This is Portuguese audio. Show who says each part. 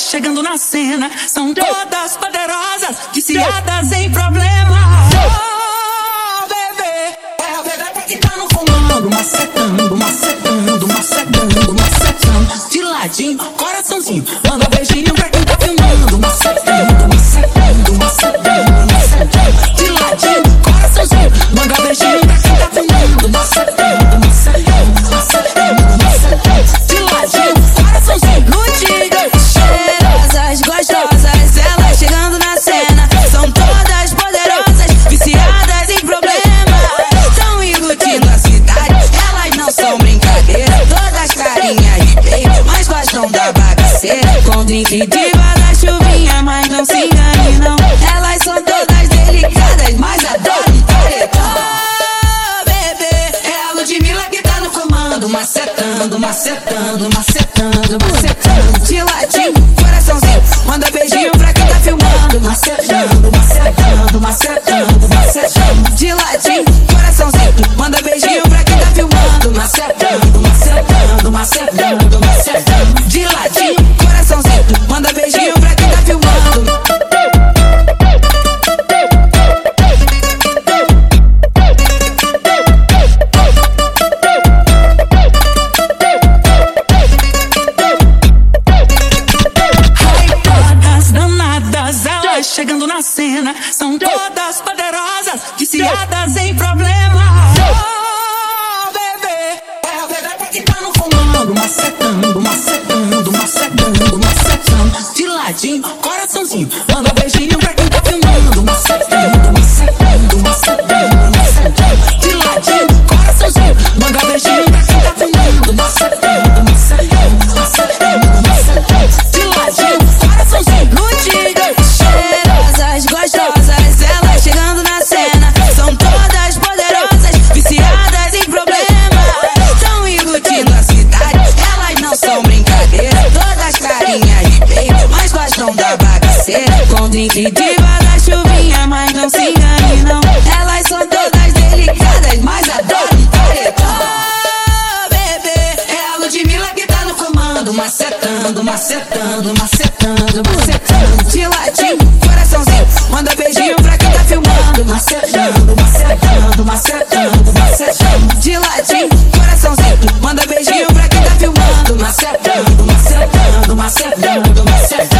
Speaker 1: chegando na
Speaker 2: cena. São todas poderosas, viciadas em problema. Oh, bebê, é a bebê que tá
Speaker 1: no
Speaker 2: comando. Macetando, macetando, macetando, macetando. De ladinho, coraçãozinho. Manda beijinho pra quem tá filmando. Macetando, drink diva da chuvinha, mas não se engane não. Elas são todas delicadas, mas paredão. Oh, bebê, É a Ludmilla que tá no comando, macetando, macetando, macetando, macetando. de ladinho, coraçãozinho. Manda beijinho pra quem tá filmando. Macetando, cena. São todas poderosas, viciadas em problema. Oh, bebê, é a bebê que tá no comando. Macetando, macetando, macetando, macetando. De ladinho, coraçãozinho. Manda beijinho drink diva da chuvinha, mas não se engane não. Elas são todas delicadas, mas adoram paredão. Bebê, é a Ludmilla que tá no comando, macetando, macetando, macetando, macetando. De latim, coraçãozinho, manda beijinho pra quem tá filmando, macetando, macetando, macetando, macetando. De latim, coraçãozinho, manda beijinho pra quem tá filmando, macetando, macetando, macetando, macetando.